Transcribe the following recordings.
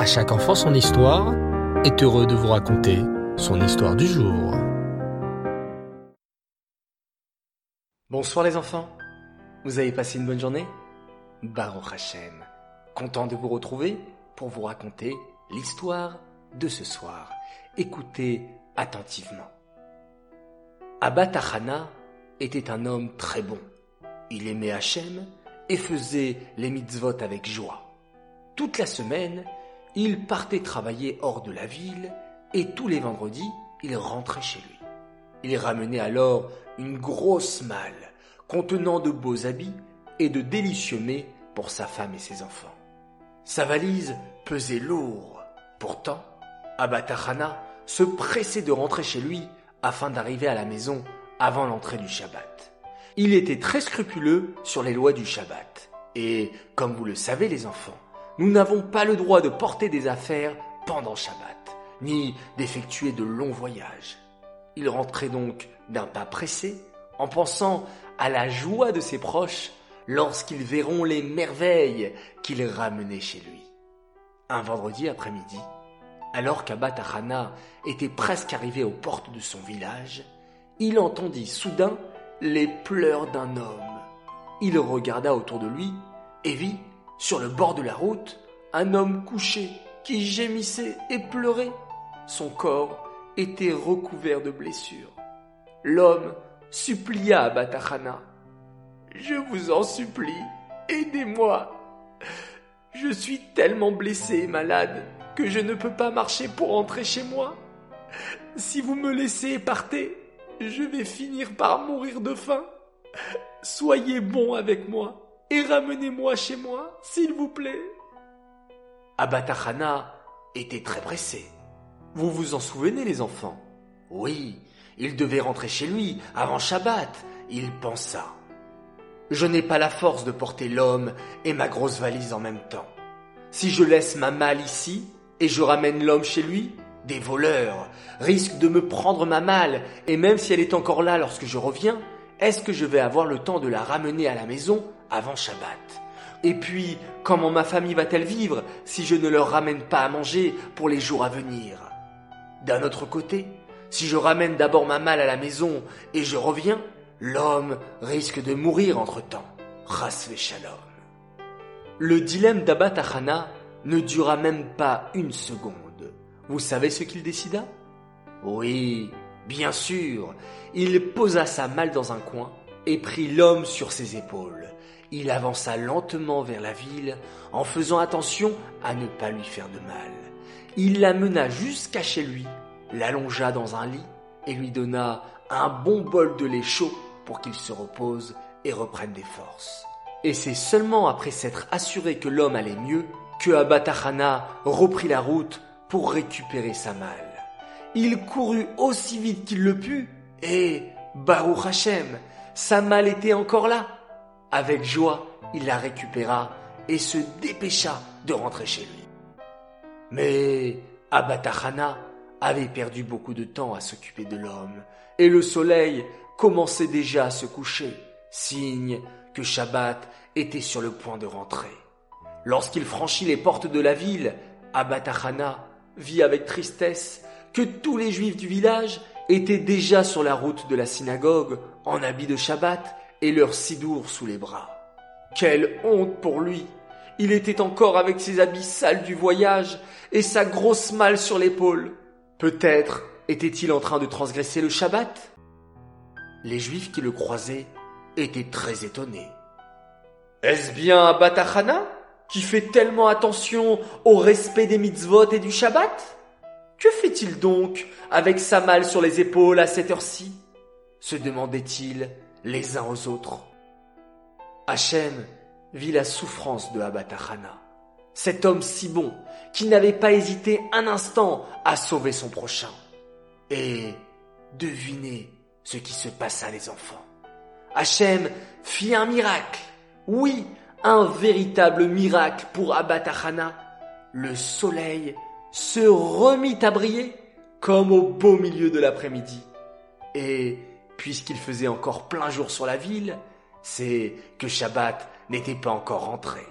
À chaque enfant son histoire est heureux de vous raconter son histoire du jour. Bonsoir les enfants, vous avez passé une bonne journée? Baruch Hashem, content de vous retrouver pour vous raconter l'histoire de ce soir. Écoutez attentivement. Abba Tachana était un homme très bon. Il aimait Hachem et faisait les mitzvot avec joie. Toute la semaine, il partait travailler hors de la ville et tous les vendredis, il rentrait chez lui. Il ramenait alors une grosse malle contenant de beaux habits et de délicieux mets pour sa femme et ses enfants. Sa valise pesait lourd. Pourtant, Abatachana se pressait de rentrer chez lui afin d'arriver à la maison avant l'entrée du Shabbat. Il était très scrupuleux sur les lois du Shabbat. Et, comme vous le savez les enfants, nous n'avons pas le droit de porter des affaires pendant Shabbat, ni d'effectuer de longs voyages. Il rentrait donc d'un pas pressé, en pensant à la joie de ses proches lorsqu'ils verront les merveilles qu'il ramenait chez lui. Un vendredi après-midi, alors qu'Abba était presque arrivé aux portes de son village, il entendit soudain les pleurs d'un homme. Il regarda autour de lui et vit, sur le bord de la route, un homme couché qui gémissait et pleurait. Son corps était recouvert de blessures. L'homme supplia à Batachana. Je vous en supplie, aidez-moi. Je suis tellement blessé et malade que je ne peux pas marcher pour rentrer chez moi. Si vous me laissez partez, je vais finir par mourir de faim. Soyez bon avec moi et ramenez-moi chez moi, s'il vous plaît. Abatachana était très pressé. Vous vous en souvenez, les enfants? Oui, il devait rentrer chez lui avant Shabbat. Il pensa. Je n'ai pas la force de porter l'homme et ma grosse valise en même temps. Si je laisse ma malle ici et je ramène l'homme chez lui, des voleurs risquent de me prendre ma malle, et même si elle est encore là lorsque je reviens, est-ce que je vais avoir le temps de la ramener à la maison avant Shabbat Et puis, comment ma famille va-t-elle vivre si je ne leur ramène pas à manger pour les jours à venir? D'un autre côté, si je ramène d'abord ma malle à la maison et je reviens, l'homme risque de mourir entre-temps. Rasve shalom. Le dilemme d'Abba ne dura même pas une seconde. Vous savez ce qu'il décida? Oui, bien sûr. Il posa sa malle dans un coin et prit l'homme sur ses épaules. Il avança lentement vers la ville en faisant attention à ne pas lui faire de mal. Il l'amena jusqu'à chez lui, l'allongea dans un lit et lui donna un bon bol de lait chaud pour qu'il se repose et reprenne des forces. Et c'est seulement après s'être assuré que l'homme allait mieux que Abatachana reprit la route pour récupérer sa malle. Il courut aussi vite qu'il le put, et, Baruch Hashem, sa malle était encore là. Avec joie, il la récupéra et se dépêcha de rentrer chez lui. Mais Abatachana avait perdu beaucoup de temps à s'occuper de l'homme, et le soleil commençait déjà à se coucher, signe que Shabbat était sur le point de rentrer. Lorsqu'il franchit les portes de la ville, Abatachana vit avec tristesse que tous les juifs du village étaient déjà sur la route de la synagogue en habit de Shabbat et leur sidour sous les bras. Quelle honte pour lui Il était encore avec ses habits sales du voyage et sa grosse malle sur l'épaule. Peut-être était-il en train de transgresser le Shabbat Les juifs qui le croisaient étaient très étonnés. Est-ce bien Batachana qui fait tellement attention au respect des mitzvot et du Shabbat? Que fait-il donc avec sa malle sur les épaules à cette heure-ci? se demandaient-ils les uns aux autres. Hachem vit la souffrance de Abatachana, cet homme si bon qui n'avait pas hésité un instant à sauver son prochain. Et devinez ce qui se passa les enfants. Hachem fit un miracle. Oui, un véritable miracle pour Abatachana. Le soleil se remit à briller comme au beau milieu de l'après-midi. Et puisqu'il faisait encore plein jour sur la ville, c'est que Shabbat n'était pas encore rentré.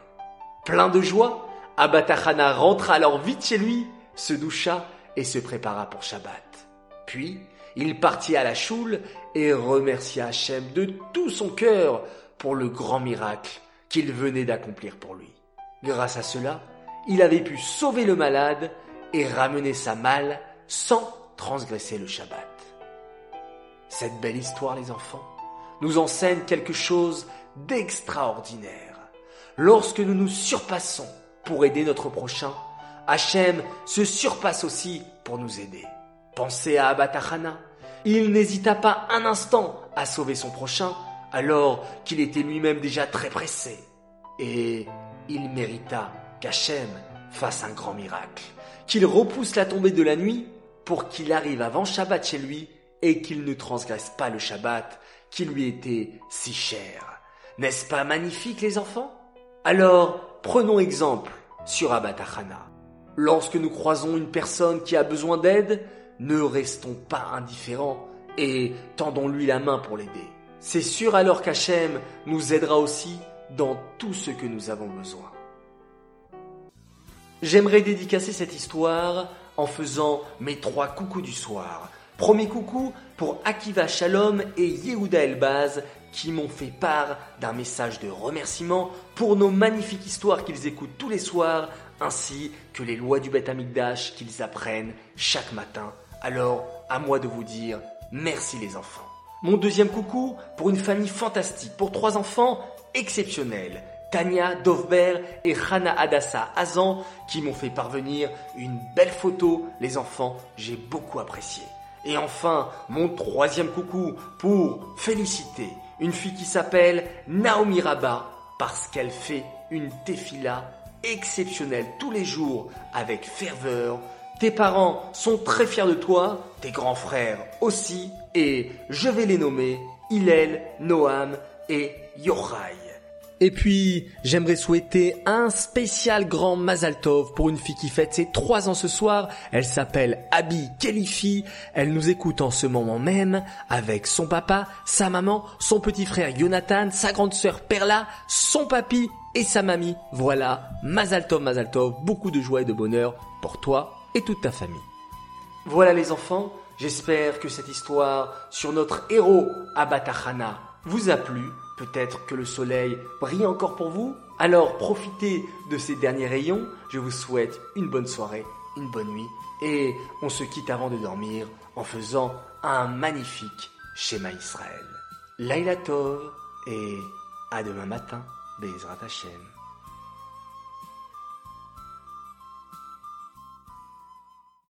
Plein de joie, Abatachana rentra alors vite chez lui, se doucha et se prépara pour Shabbat. Puis, il partit à la choule et remercia Hachem de tout son cœur pour le grand miracle qu'il venait d'accomplir pour lui. Grâce à cela, il avait pu sauver le malade et ramener sa malle sans transgresser le Shabbat. Cette belle histoire, les enfants, nous enseigne quelque chose d'extraordinaire. Lorsque nous nous surpassons pour aider notre prochain, Hachem se surpasse aussi pour nous aider. Pensez à Abatachana. Il n'hésita pas un instant à sauver son prochain alors qu'il était lui-même déjà très pressé. Et il mérita qu'Hachem fasse un grand miracle, qu'il repousse la tombée de la nuit pour qu'il arrive avant Shabbat chez lui et qu'il ne transgresse pas le Shabbat qui lui était si cher. N'est-ce pas magnifique les enfants? Alors, prenons exemple sur Abatachana. Lorsque nous croisons une personne qui a besoin d'aide, ne restons pas indifférents et tendons-lui la main pour l'aider. C'est sûr alors qu'Hachem nous aidera aussi dans tout ce que nous avons besoin. J'aimerais dédicacer cette histoire en faisant mes trois coucous du soir. Premier coucou pour Akiva Shalom et Yehuda Elbaz qui m'ont fait part d'un message de remerciement pour nos magnifiques histoires qu'ils écoutent tous les soirs ainsi que les lois du Beth Amikdash qu'ils apprennent chaque matin. Alors, à moi de vous dire merci les enfants. Mon deuxième coucou pour une famille fantastique, pour trois enfants exceptionnels. Tania, Dovber et Hana Adassa Azan qui m'ont fait parvenir une belle photo. Les enfants, j'ai beaucoup apprécié. Et enfin, mon troisième coucou pour féliciter une fille qui s'appelle Naomi Rabat parce qu'elle fait une défila exceptionnelle tous les jours avec ferveur. Tes parents sont très fiers de toi, tes grands frères aussi, et je vais les nommer Hillel, Noam et Yochai. Et puis, j'aimerais souhaiter un spécial grand Mazaltov pour une fille qui fête ses trois ans ce soir. Elle s'appelle Abby Kelifi. Elle nous écoute en ce moment même avec son papa, sa maman, son petit frère Jonathan, sa grande sœur Perla, son papy et sa mamie. Voilà, Mazaltov, Mazaltov, beaucoup de joie et de bonheur pour toi et toute ta famille. Voilà les enfants, j'espère que cette histoire sur notre héros Abatachana vous a plu. Peut-être que le soleil brille encore pour vous. Alors profitez de ces derniers rayons. Je vous souhaite une bonne soirée, une bonne nuit. Et on se quitte avant de dormir en faisant un magnifique schéma Israël. Laila Tov et à demain matin, Bezrat Hashem.